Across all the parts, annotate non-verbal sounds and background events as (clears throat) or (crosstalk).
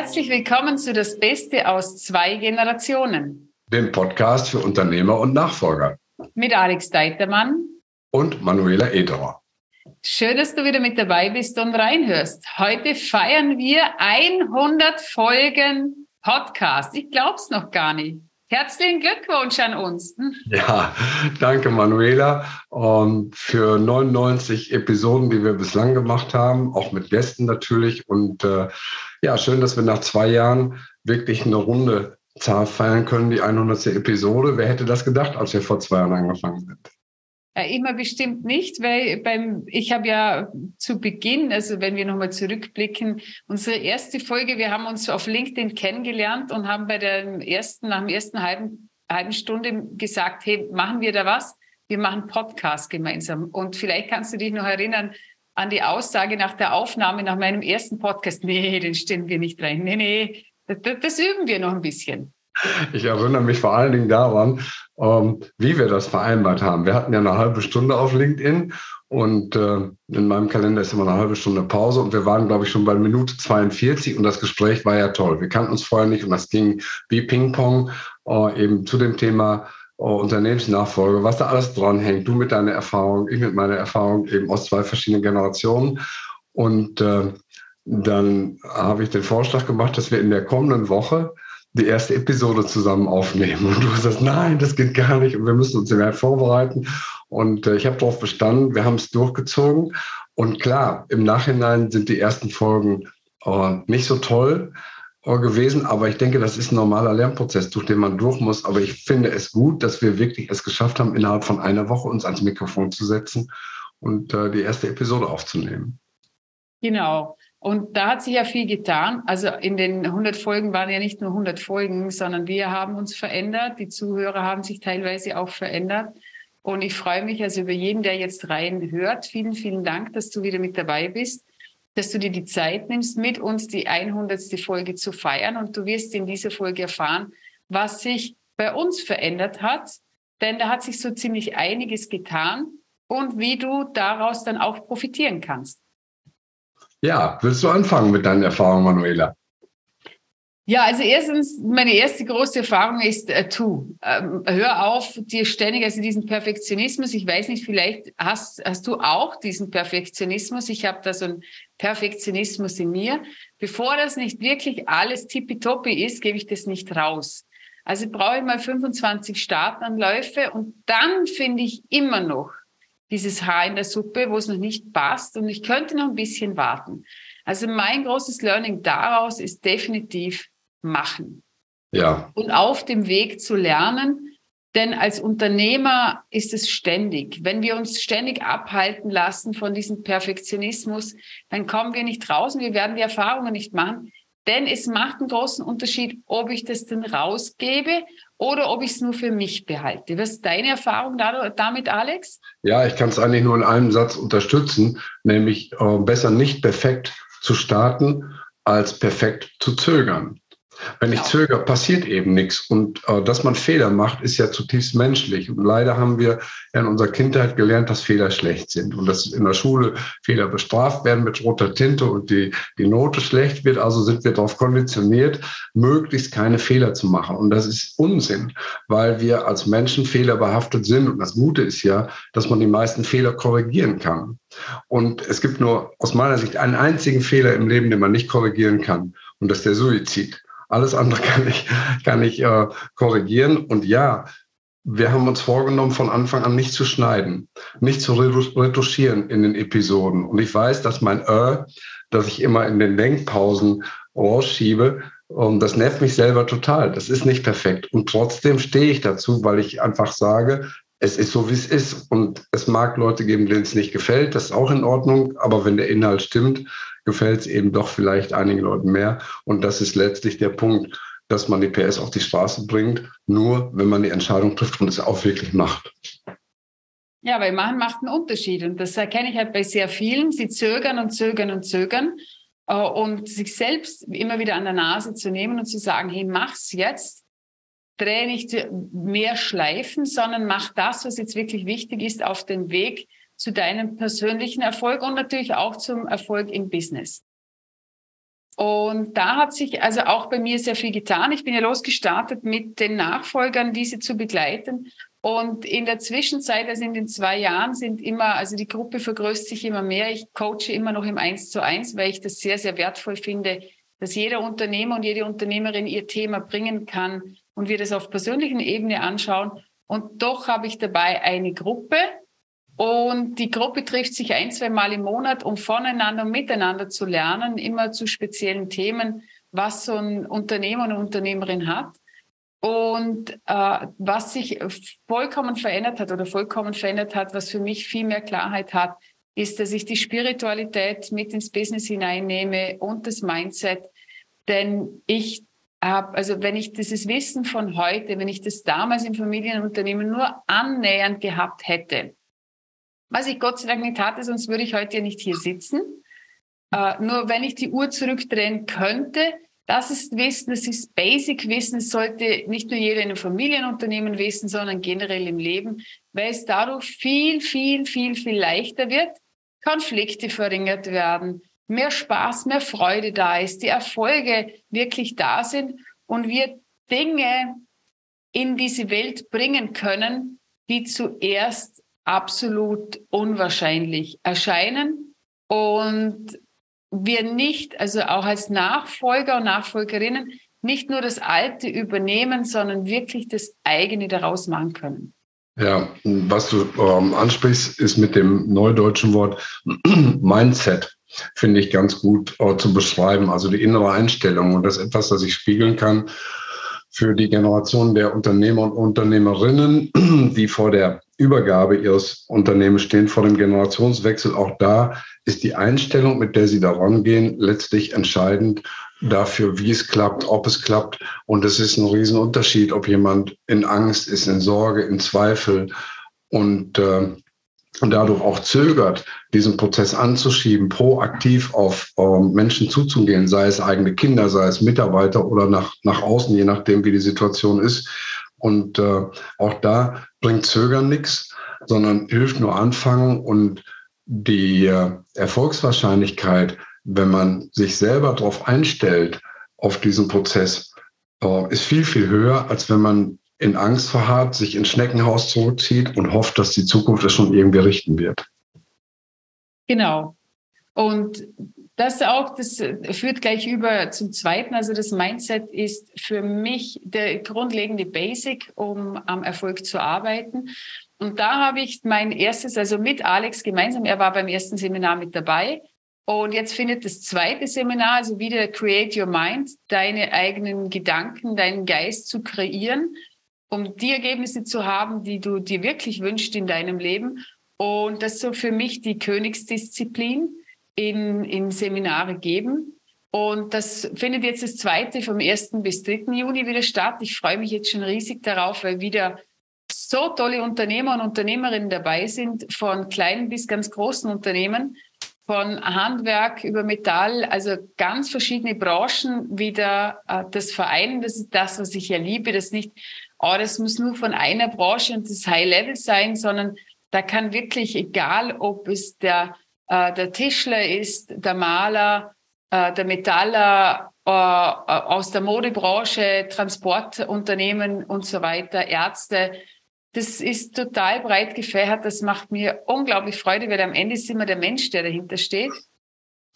Herzlich willkommen zu Das Beste aus zwei Generationen. Dem Podcast für Unternehmer und Nachfolger. Mit Alex Deitermann. Und Manuela Ederer. Schön, dass du wieder mit dabei bist und reinhörst. Heute feiern wir 100 Folgen Podcast. Ich glaub's noch gar nicht. Herzlichen Glückwunsch an uns. Hm. Ja, danke Manuela um, für 99 Episoden, die wir bislang gemacht haben, auch mit Gästen natürlich. Und äh, ja, schön, dass wir nach zwei Jahren wirklich eine runde Zahl feiern können, die 100. Episode. Wer hätte das gedacht, als wir vor zwei Jahren angefangen sind? Äh, immer bestimmt nicht, weil beim, ich habe ja zu Beginn, also wenn wir nochmal zurückblicken, unsere erste Folge, wir haben uns auf LinkedIn kennengelernt und haben bei der ersten, nach dem ersten halben, halben Stunde gesagt, hey, machen wir da was? Wir machen Podcast gemeinsam. Und vielleicht kannst du dich noch erinnern an die Aussage nach der Aufnahme, nach meinem ersten Podcast, nee, den stellen wir nicht rein. Nee, nee, das, das üben wir noch ein bisschen. Ich erinnere mich vor allen Dingen daran, ähm, wie wir das vereinbart haben. Wir hatten ja eine halbe Stunde auf LinkedIn und äh, in meinem Kalender ist immer eine halbe Stunde Pause und wir waren, glaube ich, schon bei Minute 42 und das Gespräch war ja toll. Wir kannten uns vorher nicht und das ging wie Ping-Pong äh, eben zu dem Thema Unternehmensnachfolge, was da alles dranhängt. Du mit deiner Erfahrung, ich mit meiner Erfahrung eben aus zwei verschiedenen Generationen. Und äh, dann habe ich den Vorschlag gemacht, dass wir in der kommenden Woche die erste Episode zusammen aufnehmen. Und du sagst, nein, das geht gar nicht und wir müssen uns mehr vorbereiten. Und äh, ich habe darauf bestanden, wir haben es durchgezogen. Und klar, im Nachhinein sind die ersten Folgen äh, nicht so toll gewesen, aber ich denke, das ist ein normaler Lernprozess, durch den man durch muss. Aber ich finde es gut, dass wir wirklich es geschafft haben, innerhalb von einer Woche uns ans Mikrofon zu setzen und äh, die erste Episode aufzunehmen. Genau. Und da hat sich ja viel getan. Also in den 100 Folgen waren ja nicht nur 100 Folgen, sondern wir haben uns verändert. Die Zuhörer haben sich teilweise auch verändert. Und ich freue mich also über jeden, der jetzt rein hört. Vielen, vielen Dank, dass du wieder mit dabei bist, dass du dir die Zeit nimmst, mit uns die 100. Folge zu feiern. Und du wirst in dieser Folge erfahren, was sich bei uns verändert hat. Denn da hat sich so ziemlich einiges getan und wie du daraus dann auch profitieren kannst. Ja, willst du anfangen mit deinen Erfahrungen, Manuela? Ja, also erstens, meine erste große Erfahrung ist, äh, tu. Ähm, hör auf, dir ständig, also diesen Perfektionismus, ich weiß nicht, vielleicht hast, hast du auch diesen Perfektionismus. Ich habe da so einen Perfektionismus in mir. Bevor das nicht wirklich alles tippitoppi ist, gebe ich das nicht raus. Also brauche ich mal 25 Startanläufe und dann finde ich immer noch dieses Haar in der Suppe, wo es noch nicht passt und ich könnte noch ein bisschen warten. Also mein großes Learning daraus ist definitiv machen. Ja. Und auf dem Weg zu lernen, denn als Unternehmer ist es ständig. Wenn wir uns ständig abhalten lassen von diesem Perfektionismus, dann kommen wir nicht raus und wir werden die Erfahrungen nicht machen. Denn es macht einen großen Unterschied, ob ich das denn rausgebe oder ob ich es nur für mich behalte. Was ist deine Erfahrung damit, Alex? Ja, ich kann es eigentlich nur in einem Satz unterstützen, nämlich äh, besser nicht perfekt zu starten, als perfekt zu zögern. Wenn ich zögere, passiert eben nichts. Und äh, dass man Fehler macht, ist ja zutiefst menschlich. Und leider haben wir in unserer Kindheit gelernt, dass Fehler schlecht sind und dass in der Schule Fehler bestraft werden mit roter Tinte und die, die Note schlecht wird. Also sind wir darauf konditioniert, möglichst keine Fehler zu machen. Und das ist Unsinn, weil wir als Menschen fehlerbehaftet sind. Und das Gute ist ja, dass man die meisten Fehler korrigieren kann. Und es gibt nur aus meiner Sicht einen einzigen Fehler im Leben, den man nicht korrigieren kann. Und das ist der Suizid. Alles andere (laughs) kann ich, kann ich äh, korrigieren. Und ja, wir haben uns vorgenommen, von Anfang an nicht zu schneiden, nicht zu retuschieren in den Episoden. Und ich weiß, dass mein Äh, das ich immer in den Denkpausen rausschiebe, und das nervt mich selber total. Das ist nicht perfekt. Und trotzdem stehe ich dazu, weil ich einfach sage, es ist so, wie es ist. Und es mag Leute geben, denen es nicht gefällt. Das ist auch in Ordnung. Aber wenn der Inhalt stimmt, gefällt es eben doch vielleicht einigen Leuten mehr. Und das ist letztlich der Punkt, dass man die PS auf die Straße bringt, nur wenn man die Entscheidung trifft und es auch wirklich macht. Ja, weil machen macht einen Unterschied. Und das erkenne ich halt bei sehr vielen. Sie zögern und zögern und zögern. Äh, und sich selbst immer wieder an der Nase zu nehmen und zu sagen, hey, mach's jetzt. Dreh nicht mehr Schleifen, sondern mach das, was jetzt wirklich wichtig ist, auf den Weg zu deinem persönlichen Erfolg und natürlich auch zum Erfolg im Business. Und da hat sich also auch bei mir sehr viel getan. Ich bin ja losgestartet mit den Nachfolgern, diese zu begleiten. Und in der Zwischenzeit, also in den zwei Jahren, sind immer, also die Gruppe vergrößert sich immer mehr. Ich coache immer noch im Eins zu eins, weil ich das sehr, sehr wertvoll finde, dass jeder Unternehmer und jede Unternehmerin ihr Thema bringen kann und wir das auf persönlichen Ebene anschauen. Und doch habe ich dabei eine Gruppe, und die Gruppe trifft sich ein, zwei Mal im Monat, um voneinander und miteinander zu lernen, immer zu speziellen Themen, was so ein Unternehmer und Unternehmerin hat. Und äh, was sich vollkommen verändert hat oder vollkommen verändert hat, was für mich viel mehr Klarheit hat, ist, dass ich die Spiritualität mit ins Business hineinnehme und das Mindset. Denn ich habe, also wenn ich dieses Wissen von heute, wenn ich das damals im Familienunternehmen nur annähernd gehabt hätte, was ich Gott sei Dank nicht hatte, sonst würde ich heute ja nicht hier sitzen. Äh, nur wenn ich die Uhr zurückdrehen könnte, das ist Wissen, das ist Basic-Wissen, es sollte nicht nur jeder in einem Familienunternehmen wissen, sondern generell im Leben, weil es dadurch viel, viel, viel, viel leichter wird, Konflikte verringert werden, mehr Spaß, mehr Freude da ist, die Erfolge wirklich da sind und wir Dinge in diese Welt bringen können, die zuerst absolut unwahrscheinlich erscheinen und wir nicht, also auch als Nachfolger und Nachfolgerinnen, nicht nur das Alte übernehmen, sondern wirklich das eigene daraus machen können. Ja, was du ähm, ansprichst, ist mit dem neudeutschen Wort (clears throat) Mindset, finde ich ganz gut äh, zu beschreiben. Also die innere Einstellung und das ist etwas, das ich spiegeln kann für die Generation der Unternehmer und Unternehmerinnen, (clears throat) die vor der Übergabe ihres Unternehmens stehen, vor dem Generationswechsel. Auch da ist die Einstellung, mit der sie daran gehen, letztlich entscheidend dafür, wie es klappt, ob es klappt. Und es ist ein Riesenunterschied, ob jemand in Angst ist, in Sorge, in Zweifel und äh, und dadurch auch zögert, diesen Prozess anzuschieben, proaktiv auf ähm, Menschen zuzugehen, sei es eigene Kinder, sei es Mitarbeiter oder nach, nach außen, je nachdem, wie die Situation ist. Und äh, auch da bringt Zögern nichts, sondern hilft nur anfangen und die äh, Erfolgswahrscheinlichkeit, wenn man sich selber darauf einstellt, auf diesen Prozess, äh, ist viel, viel höher, als wenn man in Angst verharrt, sich ins Schneckenhaus zurückzieht und hofft, dass die Zukunft es schon irgendwie richten wird. Genau. Und das auch, das führt gleich über zum zweiten. Also das Mindset ist für mich der grundlegende Basic, um am Erfolg zu arbeiten. Und da habe ich mein erstes, also mit Alex gemeinsam, er war beim ersten Seminar mit dabei. Und jetzt findet das zweite Seminar, also wieder Create Your Mind, deine eigenen Gedanken, deinen Geist zu kreieren um die Ergebnisse zu haben, die du dir wirklich wünschst in deinem Leben. Und das soll für mich die Königsdisziplin in, in Seminare geben. Und das findet jetzt das zweite vom 1. bis 3. Juni wieder statt. Ich freue mich jetzt schon riesig darauf, weil wieder so tolle Unternehmer und Unternehmerinnen dabei sind, von kleinen bis ganz großen Unternehmen, von Handwerk über Metall, also ganz verschiedene Branchen wieder äh, das vereinen. Das ist das, was ich ja liebe, dass nicht oh, das muss nur von einer Branche und das High Level sein, sondern da kann wirklich, egal ob es der, äh, der Tischler ist, der Maler, äh, der Metaller äh, aus der Modebranche, Transportunternehmen und so weiter, Ärzte, das ist total breit gefächert. Das macht mir unglaublich Freude, weil am Ende ist immer der Mensch, der dahinter steht.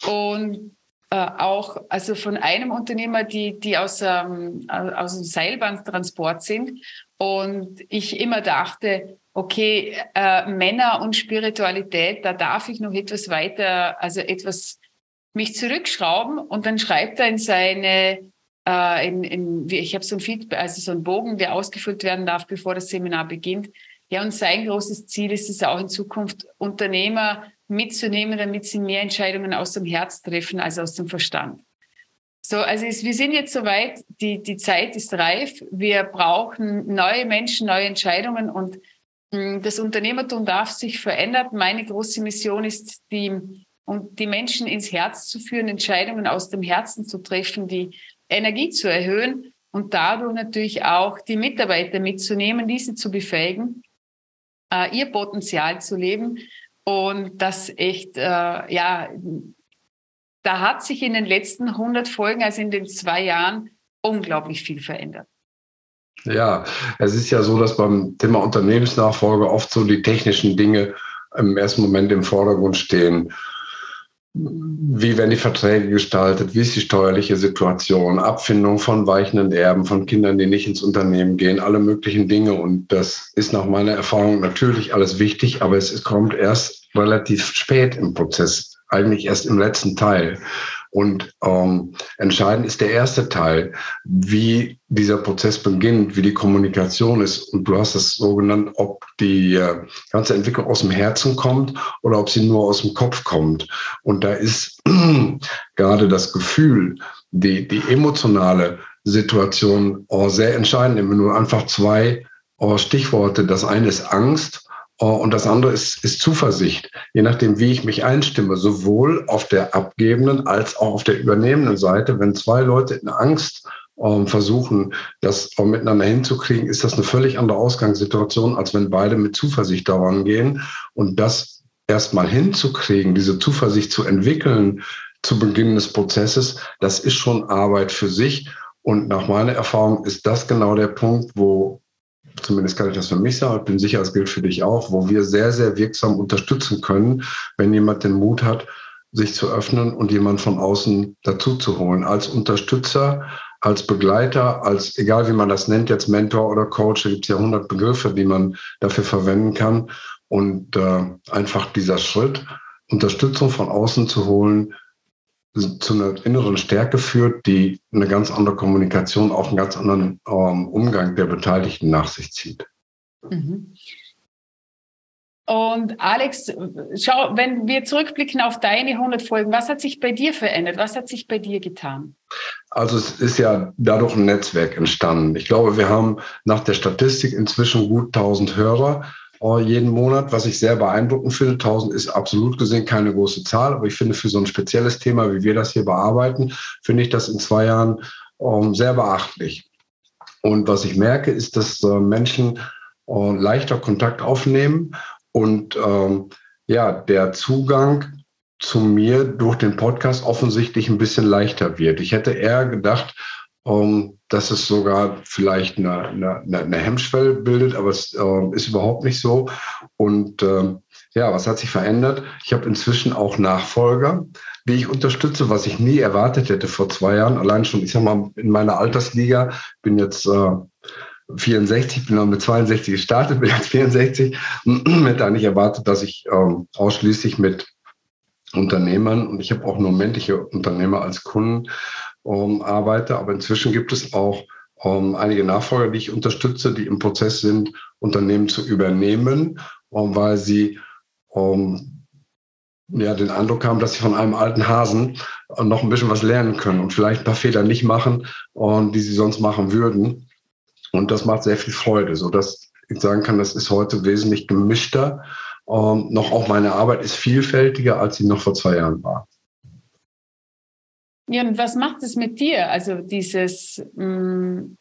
Und äh, auch also von einem Unternehmer, die, die aus, ähm, aus dem Seilbahntransport sind. Und ich immer dachte, okay, äh, Männer und Spiritualität, da darf ich noch etwas weiter, also etwas mich zurückschrauben. Und dann schreibt er in seine, äh, in, in, ich habe so ein Feedback, also so ein Bogen, der ausgefüllt werden darf, bevor das Seminar beginnt. Ja, und sein großes Ziel ist es auch in Zukunft, Unternehmer mitzunehmen, damit sie mehr Entscheidungen aus dem Herz treffen als aus dem Verstand. So, also es, wir sind jetzt soweit, die, die Zeit ist reif. Wir brauchen neue Menschen, neue Entscheidungen und das Unternehmertum darf sich verändern. Meine große Mission ist, die, um die Menschen ins Herz zu führen, Entscheidungen aus dem Herzen zu treffen, die Energie zu erhöhen und dadurch natürlich auch die Mitarbeiter mitzunehmen, diese zu befähigen, äh, ihr Potenzial zu leben und das echt, äh, ja, da hat sich in den letzten 100 Folgen, also in den zwei Jahren, unglaublich viel verändert. Ja, es ist ja so, dass beim Thema Unternehmensnachfolge oft so die technischen Dinge im ersten Moment im Vordergrund stehen. Wie werden die Verträge gestaltet? Wie ist die steuerliche Situation? Abfindung von weichenden Erben, von Kindern, die nicht ins Unternehmen gehen, alle möglichen Dinge. Und das ist nach meiner Erfahrung natürlich alles wichtig, aber es kommt erst relativ spät im Prozess, eigentlich erst im letzten Teil. Und ähm, entscheidend ist der erste Teil, wie dieser Prozess beginnt, wie die Kommunikation ist. Und du hast es so genannt, ob die äh, ganze Entwicklung aus dem Herzen kommt oder ob sie nur aus dem Kopf kommt. Und da ist (clears throat) gerade das Gefühl, die, die emotionale Situation oh, sehr entscheidend. Wenn du einfach zwei oh, Stichworte, das eine ist Angst und das andere ist, ist Zuversicht, je nachdem, wie ich mich einstimme, sowohl auf der abgebenden als auch auf der übernehmenden Seite. Wenn zwei Leute in Angst ähm, versuchen, das auch miteinander hinzukriegen, ist das eine völlig andere Ausgangssituation, als wenn beide mit Zuversicht daran gehen. Und das erstmal hinzukriegen, diese Zuversicht zu entwickeln zu Beginn des Prozesses, das ist schon Arbeit für sich. Und nach meiner Erfahrung ist das genau der Punkt, wo zumindest kann ich das für mich sagen, ich bin sicher, es gilt für dich auch, wo wir sehr, sehr wirksam unterstützen können, wenn jemand den Mut hat, sich zu öffnen und jemand von außen dazu zu holen. Als Unterstützer, als Begleiter, als egal wie man das nennt, jetzt Mentor oder Coach, da gibt es ja hundert Begriffe, die man dafür verwenden kann. Und äh, einfach dieser Schritt, Unterstützung von außen zu holen, zu einer inneren Stärke führt, die eine ganz andere Kommunikation, auch einen ganz anderen ähm, Umgang der Beteiligten nach sich zieht. Mhm. Und Alex, schau, wenn wir zurückblicken auf deine 100 Folgen, was hat sich bei dir verändert? Was hat sich bei dir getan? Also es ist ja dadurch ein Netzwerk entstanden. Ich glaube, wir haben nach der Statistik inzwischen gut 1000 Hörer jeden Monat, was ich sehr beeindruckend finde. 1000 ist absolut gesehen keine große Zahl, aber ich finde für so ein spezielles Thema, wie wir das hier bearbeiten, finde ich das in zwei Jahren ähm, sehr beachtlich. Und was ich merke, ist, dass äh, Menschen äh, leichter Kontakt aufnehmen und ähm, ja, der Zugang zu mir durch den Podcast offensichtlich ein bisschen leichter wird. Ich hätte eher gedacht, ähm, dass es sogar vielleicht eine, eine, eine Hemmschwelle bildet, aber es äh, ist überhaupt nicht so. Und äh, ja, was hat sich verändert? Ich habe inzwischen auch Nachfolger, die ich unterstütze, was ich nie erwartet hätte vor zwei Jahren. Allein schon, ich sag mal, in meiner Altersliga, bin jetzt äh, 64, bin dann mit 62 gestartet, bin jetzt 64, (clears throat) hätte eigentlich erwartet, dass ich ähm, ausschließlich mit Unternehmern und ich habe auch nur männliche Unternehmer als Kunden ähm, arbeite. Aber inzwischen gibt es auch ähm, einige Nachfolger, die ich unterstütze, die im Prozess sind, Unternehmen zu übernehmen, ähm, weil sie ähm, ja, den Eindruck haben, dass sie von einem alten Hasen noch ein bisschen was lernen können und vielleicht ein paar Fehler nicht machen, und die sie sonst machen würden. Und das macht sehr viel Freude, sodass ich sagen kann, das ist heute wesentlich gemischter. Ähm, noch auch meine Arbeit ist vielfältiger, als sie noch vor zwei Jahren war. Ja, und was macht es mit dir? Also dieses, mh, mm,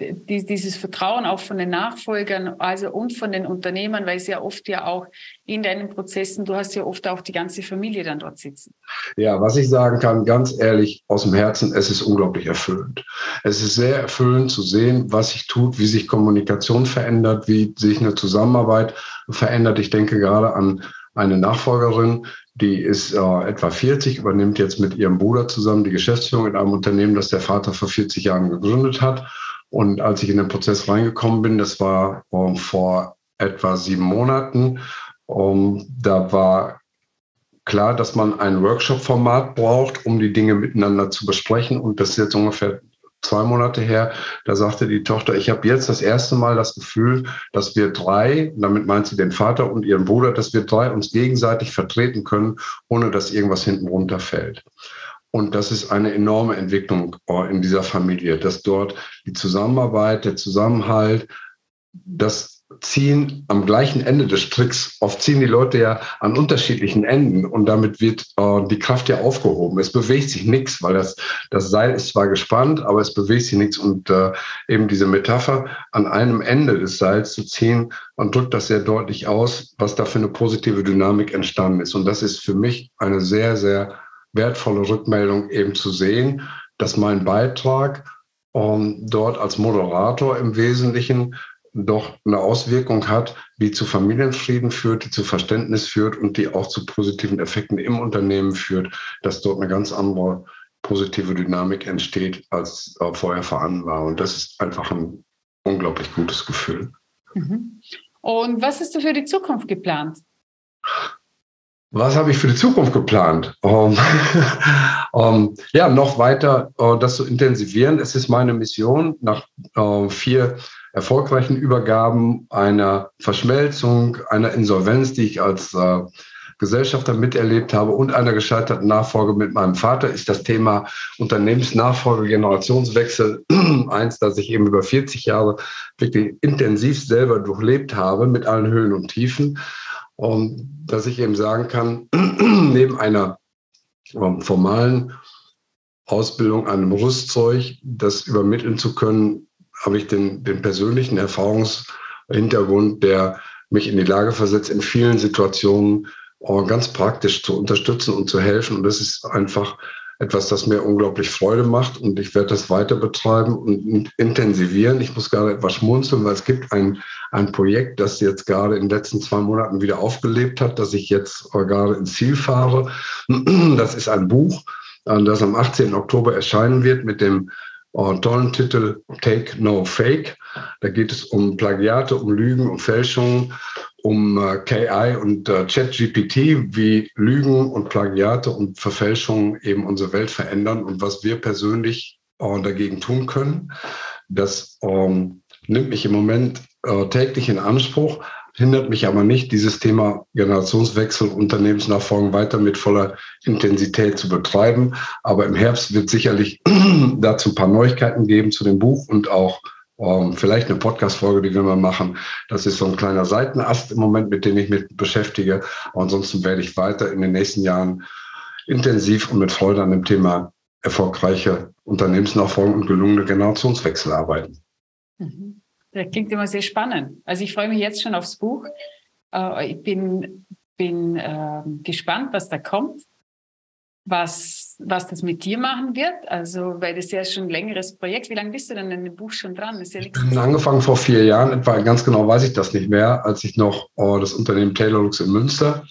dieses Vertrauen auch von den Nachfolgern, also und von den Unternehmern, weil es ja oft ja auch in deinen Prozessen, du hast ja oft auch die ganze Familie dann dort sitzen. Ja, was ich sagen kann, ganz ehrlich, aus dem Herzen, es ist unglaublich erfüllend. Es ist sehr erfüllend zu sehen, was sich tut, wie sich Kommunikation verändert, wie sich eine Zusammenarbeit verändert. Ich denke gerade an eine Nachfolgerin, die ist äh, etwa 40, übernimmt jetzt mit ihrem Bruder zusammen die Geschäftsführung in einem Unternehmen, das der Vater vor 40 Jahren gegründet hat. Und als ich in den Prozess reingekommen bin, das war ähm, vor etwa sieben Monaten, ähm, da war klar, dass man ein Workshop-Format braucht, um die Dinge miteinander zu besprechen. Und das ist jetzt ungefähr zwei Monate her, da sagte die Tochter, ich habe jetzt das erste Mal das Gefühl, dass wir drei, damit meint sie den Vater und ihren Bruder, dass wir drei uns gegenseitig vertreten können, ohne dass irgendwas hinten runterfällt. Und das ist eine enorme Entwicklung äh, in dieser Familie, dass dort die Zusammenarbeit, der Zusammenhalt, das ziehen am gleichen Ende des Stricks. Oft ziehen die Leute ja an unterschiedlichen Enden und damit wird äh, die Kraft ja aufgehoben. Es bewegt sich nichts, weil das, das Seil ist zwar gespannt, aber es bewegt sich nichts. Und äh, eben diese Metapher an einem Ende des Seils zu ziehen, man drückt das sehr deutlich aus, was da für eine positive Dynamik entstanden ist. Und das ist für mich eine sehr, sehr wertvolle Rückmeldung eben zu sehen, dass mein Beitrag ähm, dort als Moderator im Wesentlichen doch eine Auswirkung hat, die zu Familienfrieden führt, die zu Verständnis führt und die auch zu positiven Effekten im Unternehmen führt, dass dort eine ganz andere positive Dynamik entsteht, als äh, vorher vorhanden war. Und das ist einfach ein unglaublich gutes Gefühl. Mhm. Und was hast du für die Zukunft geplant? Was habe ich für die Zukunft geplant? Um, um, (laughs) ja, noch weiter uh, das zu intensivieren. Es ist meine Mission, nach uh, vier erfolgreichen Übergaben, einer Verschmelzung, einer Insolvenz, die ich als uh, Gesellschafter miterlebt habe und einer gescheiterten Nachfolge mit meinem Vater, ist das Thema Unternehmensnachfolge, Generationswechsel (clears throat) eins, das ich eben über 40 Jahre wirklich intensiv selber durchlebt habe mit allen Höhen und Tiefen. Und dass ich eben sagen kann, (clears throat) neben einer ähm, formalen Ausbildung, einem Rüstzeug, das übermitteln zu können, habe ich den, den persönlichen Erfahrungshintergrund, der mich in die Lage versetzt, in vielen Situationen äh, ganz praktisch zu unterstützen und zu helfen. Und das ist einfach etwas, das mir unglaublich Freude macht und ich werde das weiter betreiben und intensivieren. Ich muss gerade etwas schmunzeln, weil es gibt ein, ein Projekt, das jetzt gerade in den letzten zwei Monaten wieder aufgelebt hat, das ich jetzt gerade ins Ziel fahre. Das ist ein Buch, äh, das am 18. Oktober erscheinen wird mit dem äh, tollen Titel Take No Fake. Da geht es um Plagiate, um Lügen, um Fälschungen um äh, KI und äh, ChatGPT, wie Lügen und Plagiate und Verfälschungen eben unsere Welt verändern und was wir persönlich äh, dagegen tun können. Das ähm, nimmt mich im Moment äh, täglich in Anspruch, hindert mich aber nicht, dieses Thema Generationswechsel, Unternehmensnachfolgen weiter mit voller Intensität zu betreiben. Aber im Herbst wird sicherlich (clears throat) dazu ein paar Neuigkeiten geben zu dem Buch und auch ähm, vielleicht eine Podcast-Folge, die wir mal machen. Das ist so ein kleiner Seitenast im Moment, mit dem ich mich beschäftige. ansonsten werde ich weiter in den nächsten Jahren intensiv und mit Freude an dem Thema erfolgreiche Unternehmensnachfolge und gelungene Generationswechsel arbeiten. Mhm. Das klingt immer sehr spannend. Also ich freue mich jetzt schon aufs Buch. Äh, ich bin, bin ähm, gespannt, was da kommt was, was das mit dir machen wird. Also, weil das ja schon ein längeres Projekt. Wie lange bist du denn in dem Buch schon dran? Das ja ich bin angefangen vor vier Jahren, etwa ganz genau weiß ich das nicht mehr, als ich noch oh, das Unternehmen Taylorlux in Münster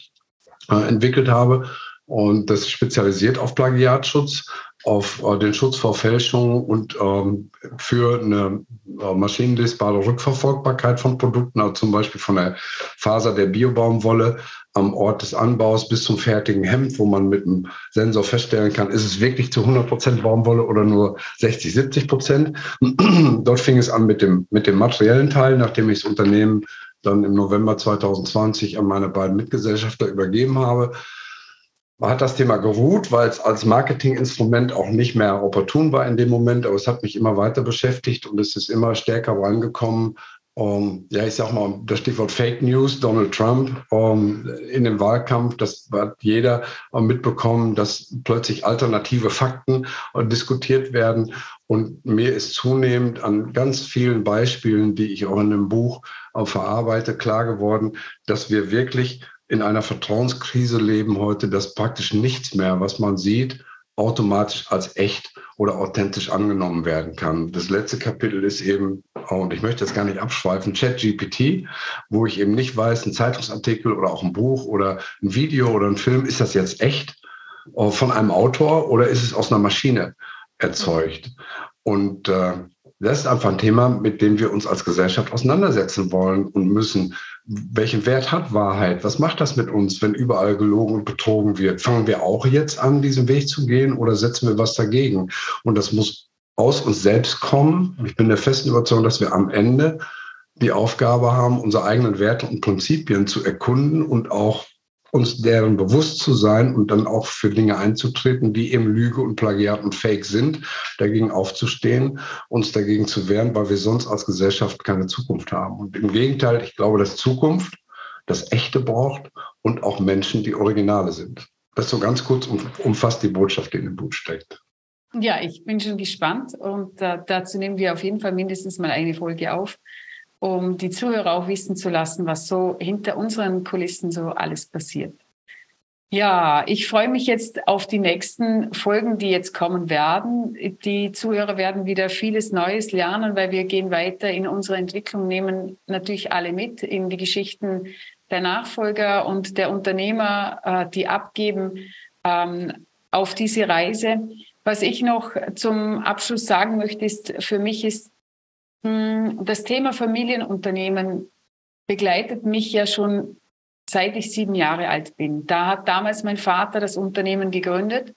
äh, entwickelt habe. Und das spezialisiert auf Plagiatschutz, auf äh, den Schutz vor Fälschung und ähm, für eine äh, maschinenlesbare Rückverfolgbarkeit von Produkten, also zum Beispiel von der Faser der Biobaumwolle am Ort des Anbaus bis zum fertigen Hemd, wo man mit einem Sensor feststellen kann, ist es wirklich zu 100 Prozent Baumwolle oder nur 60, 70 Prozent. (clears throat) Dort fing es an mit dem, mit dem materiellen Teil, nachdem ich das Unternehmen dann im November 2020 an meine beiden Mitgesellschafter übergeben habe. Man hat das Thema geruht, weil es als Marketinginstrument auch nicht mehr opportun war in dem Moment, aber es hat mich immer weiter beschäftigt und es ist immer stärker reingekommen, um, ja, ich sag mal, das Stichwort Fake News, Donald Trump um, in dem Wahlkampf, das hat jeder mitbekommen, dass plötzlich alternative Fakten uh, diskutiert werden. Und mir ist zunehmend an ganz vielen Beispielen, die ich auch in dem Buch uh, verarbeite, klar geworden, dass wir wirklich in einer Vertrauenskrise leben heute, dass praktisch nichts mehr, was man sieht, automatisch als echt oder authentisch angenommen werden kann. Das letzte Kapitel ist eben, und ich möchte jetzt gar nicht abschweifen, ChatGPT, wo ich eben nicht weiß, ein Zeitungsartikel oder auch ein Buch oder ein Video oder ein Film, ist das jetzt echt äh, von einem Autor oder ist es aus einer Maschine erzeugt? Und äh, das ist einfach ein Thema, mit dem wir uns als Gesellschaft auseinandersetzen wollen und müssen. Welchen Wert hat Wahrheit? Was macht das mit uns, wenn überall gelogen und betrogen wird? Fangen wir auch jetzt an, diesen Weg zu gehen oder setzen wir was dagegen? Und das muss aus uns selbst kommen. Ich bin der festen Überzeugung, dass wir am Ende die Aufgabe haben, unsere eigenen Werte und Prinzipien zu erkunden und auch uns deren bewusst zu sein und dann auch für Dinge einzutreten, die eben Lüge und Plagiat und Fake sind, dagegen aufzustehen, uns dagegen zu wehren, weil wir sonst als Gesellschaft keine Zukunft haben. Und im Gegenteil, ich glaube, dass Zukunft das Echte braucht und auch Menschen, die Originale sind. Das so ganz kurz umfasst die Botschaft, die in dem Buch steckt. Ja, ich bin schon gespannt und äh, dazu nehmen wir auf jeden Fall mindestens mal eine Folge auf um die Zuhörer auch wissen zu lassen, was so hinter unseren Kulissen so alles passiert. Ja, ich freue mich jetzt auf die nächsten Folgen, die jetzt kommen werden. Die Zuhörer werden wieder vieles Neues lernen, weil wir gehen weiter in unserer Entwicklung, nehmen natürlich alle mit in die Geschichten der Nachfolger und der Unternehmer, äh, die abgeben ähm, auf diese Reise. Was ich noch zum Abschluss sagen möchte, ist, für mich ist das Thema Familienunternehmen begleitet mich ja schon seit ich sieben Jahre alt bin. Da hat damals mein Vater das Unternehmen gegründet.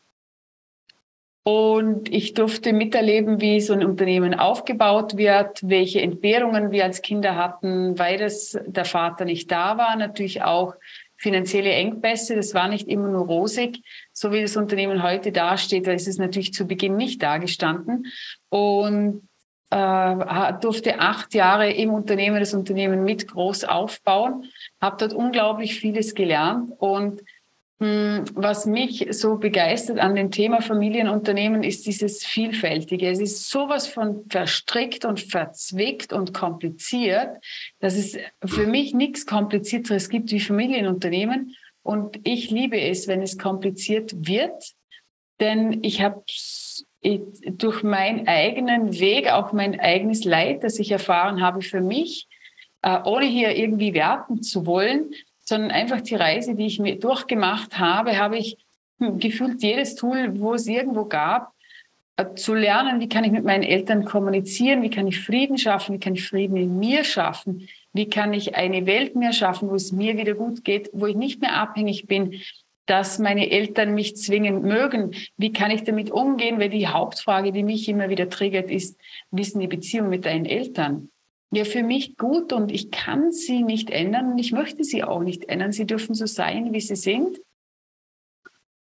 Und ich durfte miterleben, wie so ein Unternehmen aufgebaut wird, welche Entbehrungen wir als Kinder hatten, weil das der Vater nicht da war. Natürlich auch finanzielle Engpässe. Das war nicht immer nur rosig. So wie das Unternehmen heute dasteht, da ist es natürlich zu Beginn nicht dagestanden. Und äh, durfte acht Jahre im Unternehmen das Unternehmen mit groß aufbauen, habe dort unglaublich vieles gelernt und mh, hm, was mich so begeistert an dem Thema Familienunternehmen ist dieses Vielfältige. Es ist sowas von verstrickt und verzwickt und kompliziert, dass es für mich nichts Komplizierteres gibt wie Familienunternehmen. Und ich liebe es, wenn es kompliziert wird, denn ich habe durch meinen eigenen Weg, auch mein eigenes Leid, das ich erfahren habe für mich, äh, ohne hier irgendwie werten zu wollen, sondern einfach die Reise, die ich mir durchgemacht habe, habe ich hm, gefühlt jedes Tool, wo es irgendwo gab, äh, zu lernen, wie kann ich mit meinen Eltern kommunizieren, wie kann ich Frieden schaffen, wie kann ich Frieden in mir schaffen, wie kann ich eine Welt mehr schaffen, wo es mir wieder gut geht, wo ich nicht mehr abhängig bin dass meine Eltern mich zwingend mögen. Wie kann ich damit umgehen? Weil die Hauptfrage, die mich immer wieder triggert, ist, wie ist die Beziehung mit deinen Eltern? Ja, für mich gut und ich kann sie nicht ändern und ich möchte sie auch nicht ändern. Sie dürfen so sein, wie sie sind.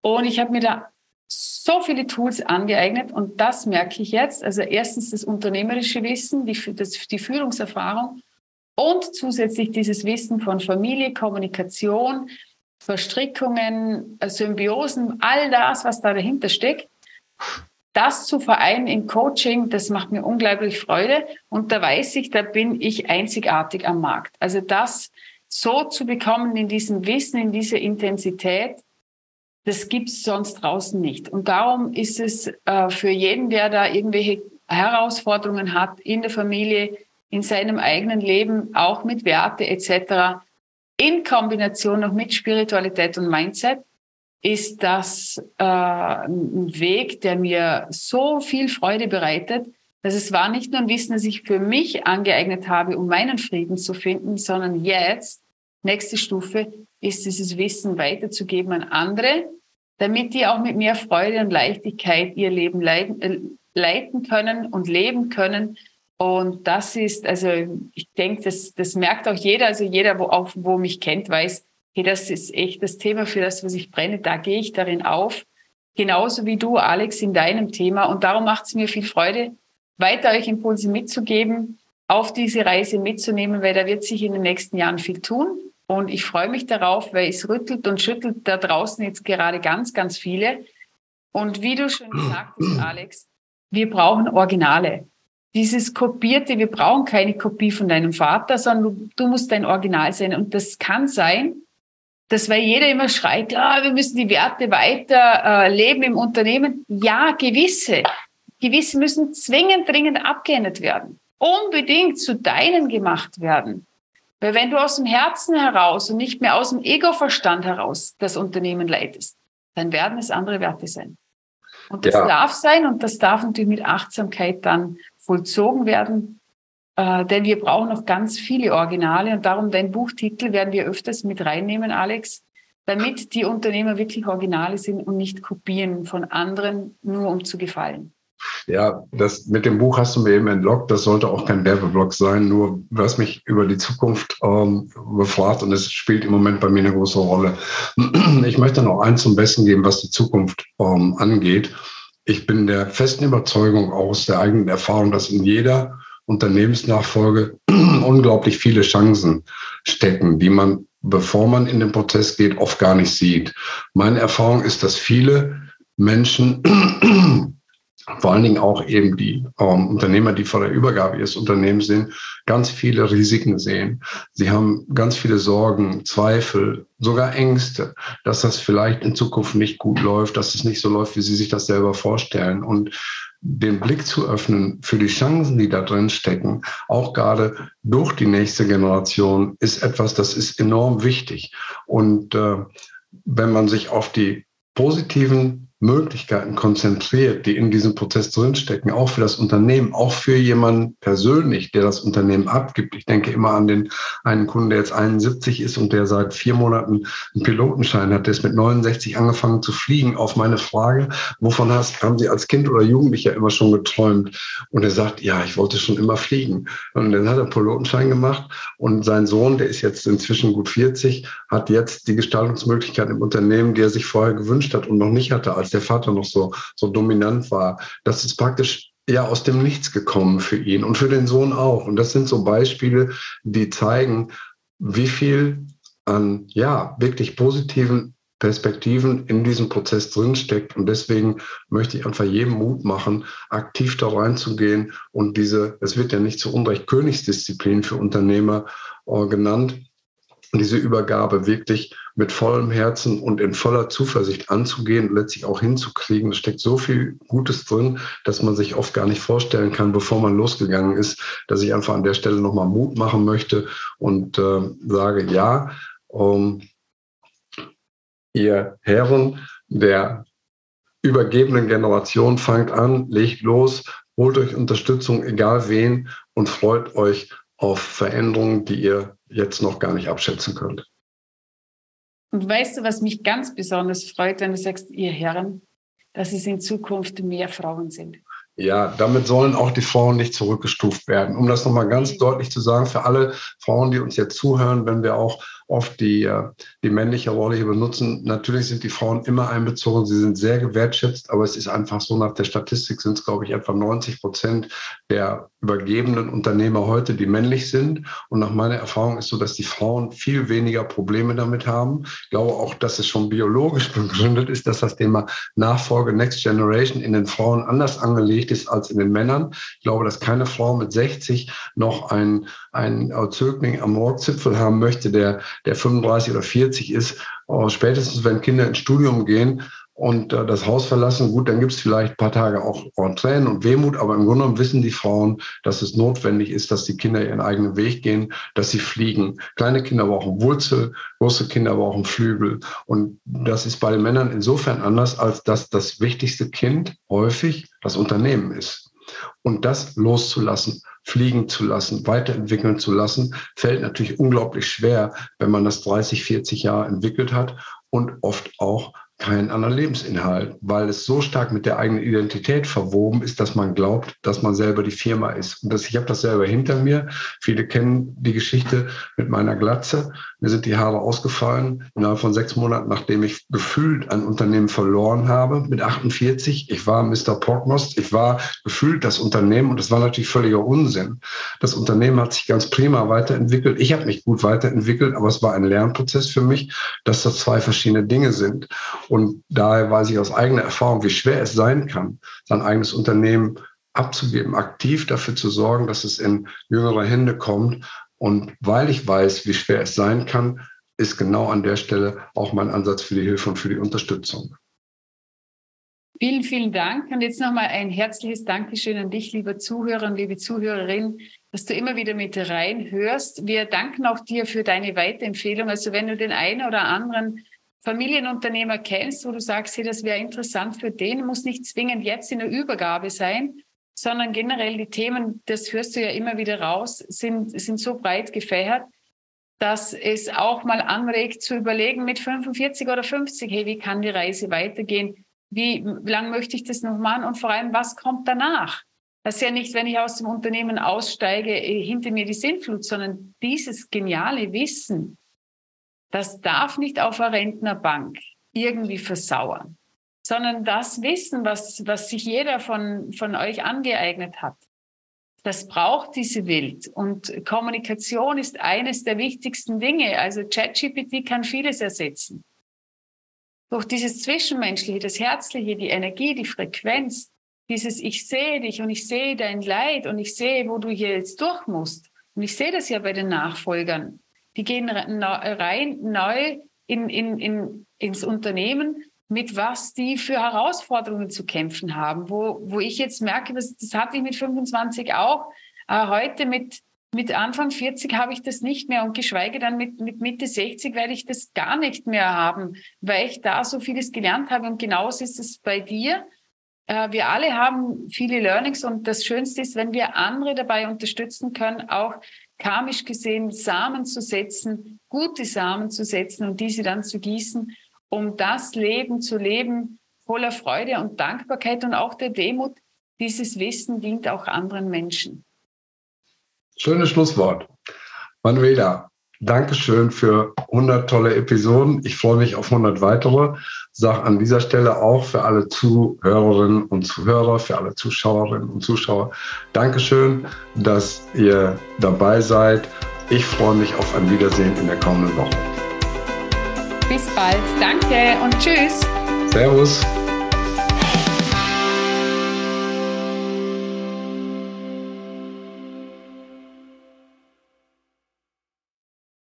Und ich habe mir da so viele Tools angeeignet und das merke ich jetzt. Also erstens das unternehmerische Wissen, die, das, die Führungserfahrung und zusätzlich dieses Wissen von Familie, Kommunikation, Verstrickungen, Symbiosen, all das, was da dahinter steckt, das zu vereinen im Coaching, das macht mir unglaublich Freude. Und da weiß ich, da bin ich einzigartig am Markt. Also das so zu bekommen in diesem Wissen, in dieser Intensität, das gibt's sonst draußen nicht. Und darum ist es äh, für jeden, der da irgendwelche Herausforderungen hat in der Familie, in seinem eigenen Leben, auch mit Werte etc., in Kombination noch mit Spiritualität und Mindset ist das äh, ein Weg, der mir so viel Freude bereitet, dass es war nicht nur ein Wissen, das ich für mich angeeignet habe, um meinen Frieden zu finden, sondern jetzt, nächste Stufe, ist dieses Wissen weiterzugeben an andere, damit die auch mit mehr Freude und Leichtigkeit ihr Leben äh, leiten können und leben können und das ist, also ich denke, das, das merkt auch jeder, also jeder, wo auch wo mich kennt, weiß, hey, das ist echt das Thema, für das, was ich brenne, da gehe ich darin auf. Genauso wie du, Alex, in deinem Thema. Und darum macht es mir viel Freude, weiter euch Impulse mitzugeben, auf diese Reise mitzunehmen, weil da wird sich in den nächsten Jahren viel tun. Und ich freue mich darauf, weil es rüttelt und schüttelt da draußen jetzt gerade ganz, ganz viele. Und wie du schon gesagt hast, Alex, wir brauchen Originale dieses Kopierte, wir brauchen keine Kopie von deinem Vater, sondern du, du musst dein Original sein. Und das kann sein, dass weil jeder immer schreit, ah, wir müssen die Werte weiter äh, leben im Unternehmen. Ja, gewisse. Gewisse müssen zwingend dringend abgeändert werden. Unbedingt zu deinen gemacht werden. Weil wenn du aus dem Herzen heraus und nicht mehr aus dem Ego-Verstand heraus das Unternehmen leitest, dann werden es andere Werte sein. Und das ja. darf sein und das darf natürlich mit Achtsamkeit dann vollzogen werden. Äh, denn wir brauchen noch ganz viele Originale und darum dein Buchtitel werden wir öfters mit reinnehmen, Alex, damit die Unternehmer wirklich Originale sind und nicht Kopien von anderen, nur um zu gefallen. Ja, das mit dem Buch hast du mir eben entlockt. Das sollte auch kein Werbeblock sein. Nur was mich über die Zukunft ähm, befragt und es spielt im Moment bei mir eine große Rolle. Ich möchte noch eins zum Besten geben, was die Zukunft ähm, angeht. Ich bin der festen Überzeugung aus der eigenen Erfahrung, dass in jeder Unternehmensnachfolge (clears throat) unglaublich viele Chancen stecken, die man, bevor man in den Prozess geht, oft gar nicht sieht. Meine Erfahrung ist, dass viele Menschen (clears throat) vor allen Dingen auch eben die ähm, Unternehmer, die vor der Übergabe ihres Unternehmens sind, ganz viele Risiken sehen. Sie haben ganz viele Sorgen, Zweifel, sogar Ängste, dass das vielleicht in Zukunft nicht gut läuft, dass es nicht so läuft, wie sie sich das selber vorstellen. Und den Blick zu öffnen für die Chancen, die da drin stecken, auch gerade durch die nächste Generation, ist etwas, das ist enorm wichtig. Und äh, wenn man sich auf die positiven Möglichkeiten konzentriert, die in diesem Prozess drinstecken, auch für das Unternehmen, auch für jemanden persönlich, der das Unternehmen abgibt. Ich denke immer an den einen Kunden, der jetzt 71 ist und der seit vier Monaten einen Pilotenschein hat, der ist mit 69 angefangen zu fliegen. Auf meine Frage, wovon hast, haben Sie als Kind oder Jugendlicher immer schon geträumt? Und er sagt, ja, ich wollte schon immer fliegen. Und dann hat er Pilotenschein gemacht und sein Sohn, der ist jetzt inzwischen gut 40, hat jetzt die Gestaltungsmöglichkeiten im Unternehmen, die er sich vorher gewünscht hat und noch nicht hatte, als der Vater noch so, so dominant war. Das ist praktisch ja aus dem Nichts gekommen für ihn und für den Sohn auch. Und das sind so Beispiele, die zeigen, wie viel an ja wirklich positiven Perspektiven in diesem Prozess drinsteckt. Und deswegen möchte ich einfach jedem Mut machen, aktiv da reinzugehen und diese, es wird ja nicht zu Unrecht Königsdisziplin für Unternehmer äh, genannt, diese Übergabe wirklich mit vollem Herzen und in voller Zuversicht anzugehen letztlich auch hinzukriegen. Es steckt so viel Gutes drin, dass man sich oft gar nicht vorstellen kann, bevor man losgegangen ist, dass ich einfach an der Stelle nochmal Mut machen möchte und äh, sage, ja, um, ihr Herren der übergebenen Generation, fangt an, legt los, holt euch Unterstützung, egal wen, und freut euch auf Veränderungen, die ihr jetzt noch gar nicht abschätzen könnt. Und weißt du, was mich ganz besonders freut, wenn du sagst, ihr Herren, dass es in Zukunft mehr Frauen sind? Ja, damit sollen auch die Frauen nicht zurückgestuft werden. Um das nochmal ganz deutlich zu sagen, für alle Frauen, die uns jetzt zuhören, wenn wir auch oft die, äh, die männliche Rolle hier benutzen. Natürlich sind die Frauen immer einbezogen, sie sind sehr gewertschätzt, aber es ist einfach so, nach der Statistik sind es, glaube ich, etwa 90 Prozent der übergebenen Unternehmer heute, die männlich sind. Und nach meiner Erfahrung ist so, dass die Frauen viel weniger Probleme damit haben. Ich glaube auch, dass es schon biologisch (laughs) begründet ist, dass das Thema Nachfolge Next Generation in den Frauen anders angelegt ist als in den Männern. Ich glaube, dass keine Frau mit 60 noch ein, ein Zögling am Rockzipfel haben möchte, der der 35 oder 40 ist, äh, spätestens wenn Kinder ins Studium gehen und äh, das Haus verlassen, gut, dann gibt es vielleicht ein paar Tage auch Tränen und Wehmut, aber im Grunde genommen wissen die Frauen, dass es notwendig ist, dass die Kinder ihren eigenen Weg gehen, dass sie fliegen. Kleine Kinder brauchen Wurzel, große Kinder brauchen Flügel. Und das ist bei den Männern insofern anders, als dass das wichtigste Kind häufig das Unternehmen ist. Und das loszulassen, fliegen zu lassen, weiterentwickeln zu lassen, fällt natürlich unglaublich schwer, wenn man das 30, 40 Jahre entwickelt hat und oft auch keinen anderen Lebensinhalt, weil es so stark mit der eigenen Identität verwoben ist, dass man glaubt, dass man selber die Firma ist. Und das, ich habe das selber hinter mir. Viele kennen die Geschichte mit meiner Glatze. Mir sind die Haare ausgefallen innerhalb von sechs Monaten, nachdem ich gefühlt ein Unternehmen verloren habe mit 48. Ich war Mr. Portmost. Ich war gefühlt das Unternehmen und das war natürlich völliger Unsinn. Das Unternehmen hat sich ganz prima weiterentwickelt. Ich habe mich gut weiterentwickelt, aber es war ein Lernprozess für mich, dass das zwei verschiedene Dinge sind. Und daher weiß ich aus eigener Erfahrung, wie schwer es sein kann, sein eigenes Unternehmen abzugeben, aktiv dafür zu sorgen, dass es in jüngere Hände kommt. Und weil ich weiß, wie schwer es sein kann, ist genau an der Stelle auch mein Ansatz für die Hilfe und für die Unterstützung. Vielen, vielen Dank. Und jetzt nochmal ein herzliches Dankeschön an dich, lieber Zuhörer und liebe Zuhörerin, dass du immer wieder mit reinhörst. Wir danken auch dir für deine Weiterempfehlung. Also wenn du den einen oder anderen Familienunternehmer kennst, wo du sagst, hey, das wäre interessant für den, muss nicht zwingend jetzt in der Übergabe sein, sondern generell die Themen, das hörst du ja immer wieder raus, sind, sind so breit gefächert, dass es auch mal anregt zu überlegen mit 45 oder 50, hey, wie kann die Reise weitergehen? Wie, wie lang möchte ich das noch machen? Und vor allem, was kommt danach? Das ist ja nicht, wenn ich aus dem Unternehmen aussteige, äh, hinter mir die Sinnflut, sondern dieses geniale Wissen, das darf nicht auf einer Rentnerbank irgendwie versauern, sondern das Wissen, was, was sich jeder von, von euch angeeignet hat, das braucht diese Welt. Und Kommunikation ist eines der wichtigsten Dinge. Also ChatGPT kann vieles ersetzen. Durch dieses Zwischenmenschliche, das Herzliche, die Energie, die Frequenz, dieses Ich sehe dich und ich sehe dein Leid und ich sehe, wo du hier jetzt durch musst. Und ich sehe das ja bei den Nachfolgern. Die gehen rein neu in, in, in, ins Unternehmen, mit was die für Herausforderungen zu kämpfen haben. Wo, wo ich jetzt merke, das, das hatte ich mit 25 auch, äh, heute mit, mit Anfang 40 habe ich das nicht mehr und geschweige dann mit, mit Mitte 60 werde ich das gar nicht mehr haben, weil ich da so vieles gelernt habe. Und genauso ist es bei dir. Äh, wir alle haben viele Learnings und das Schönste ist, wenn wir andere dabei unterstützen können, auch karmisch gesehen Samen zu setzen, gute Samen zu setzen und diese dann zu gießen, um das Leben zu leben voller Freude und Dankbarkeit und auch der Demut. Dieses Wissen dient auch anderen Menschen. Schönes Schlusswort. Manuela, Dankeschön für 100 tolle Episoden. Ich freue mich auf 100 weitere. Sag an dieser Stelle auch für alle Zuhörerinnen und Zuhörer, für alle Zuschauerinnen und Zuschauer, Dankeschön, dass ihr dabei seid. Ich freue mich auf ein Wiedersehen in der kommenden Woche. Bis bald. Danke und tschüss. Servus.